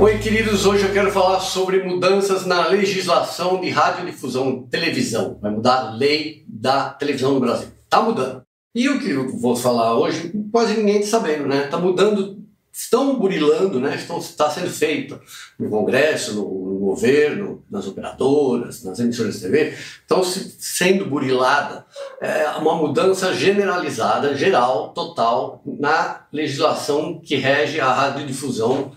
Oi, queridos, hoje eu quero falar sobre mudanças na legislação de radiodifusão e televisão. Vai mudar a lei da televisão no Brasil. Tá mudando. E o que eu vou falar hoje, quase ninguém está sabendo, né? Tá mudando, estão burilando, né? Estão, está sendo feito no Congresso, no, no governo, nas operadoras, nas emissoras de TV, estão se, sendo burilada é, uma mudança generalizada, geral, total, na legislação que rege a radiodifusão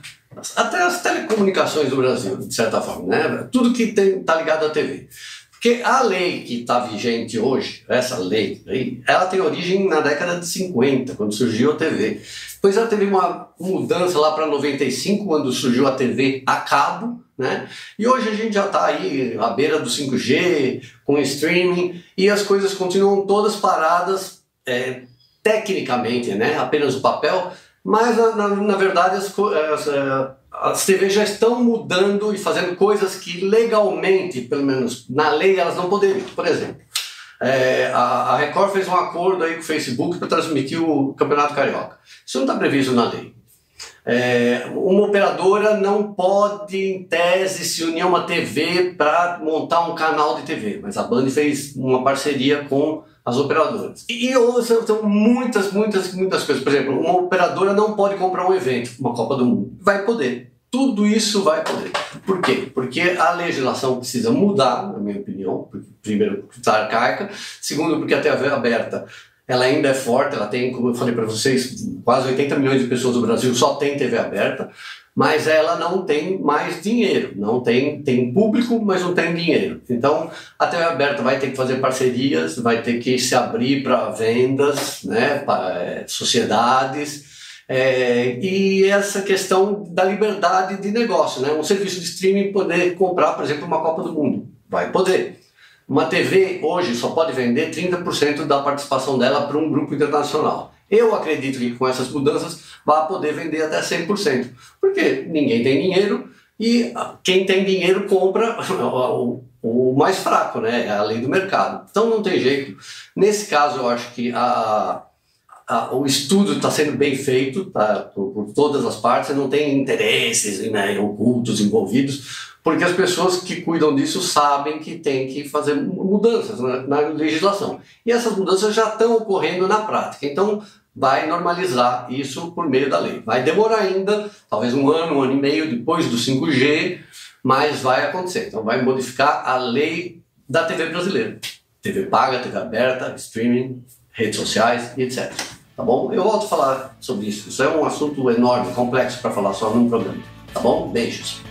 até as telecomunicações do Brasil, de certa forma, né? Tudo que está ligado à TV. Porque a lei que está vigente hoje, essa lei, ela tem origem na década de 50, quando surgiu a TV. Depois ela teve uma mudança lá para 95, quando surgiu a TV a cabo, né? E hoje a gente já está aí à beira do 5G, com streaming, e as coisas continuam todas paradas é, tecnicamente, né? Apenas o papel, mas, na, na verdade, as, as, eh, as TVs já estão mudando e fazendo coisas que legalmente, pelo menos na lei, elas não poderiam. Por exemplo, é, a, a, Record fez um acordo aí com o Facebook para transmitir o Campeonato Carioca. Isso não está previsto na lei. É, uma operadora não pode, em tese, se unir a uma TV para montar um canal de TV, mas a Band fez uma parceria com as operadoras. E, e são muitas, muitas, muitas coisas. Por exemplo, uma operadora não pode comprar um evento, uma Copa do Mundo. Vai poder. Tudo isso vai poder. Por quê? Porque a legislação precisa mudar, na minha opinião. Primeiro, porque está arcaica. Segundo, porque a TV aberta ela ainda é forte, ela tem, como eu falei para vocês, quase 80 milhões de pessoas no Brasil só tem TV aberta mas ela não tem mais dinheiro, não tem, tem público, mas não tem dinheiro. Então, a TV aberta vai ter que fazer parcerias, vai ter que se abrir para vendas, né, para é, sociedades, é, e essa questão da liberdade de negócio, né, um serviço de streaming poder comprar, por exemplo, uma Copa do Mundo, vai poder. Uma TV hoje só pode vender 30% da participação dela para um grupo internacional. Eu acredito que com essas mudanças vai poder vender até 100%, porque ninguém tem dinheiro e quem tem dinheiro compra o, o mais fraco, né? É a lei do mercado. Então não tem jeito. Nesse caso, eu acho que a, a, o estudo está sendo bem feito tá, por, por, todas as partes, não tem interesses né, ocultos envolvidos, porque as pessoas que cuidam disso sabem que tem que fazer mudanças na, na legislação. E essas mudanças já estão ocorrendo na prática. Então, vai normalizar isso por meio da lei. Vai demorar ainda, talvez um ano, um ano e meio depois do 5G, mas vai acontecer. Então, vai modificar a lei da TV brasileira. TV paga, TV aberta, streaming, redes sociais e etc. Tá bom? Eu volto a falar sobre isso. Isso é um assunto enorme, complexo para falar só num programa. Tá bom? Beijos.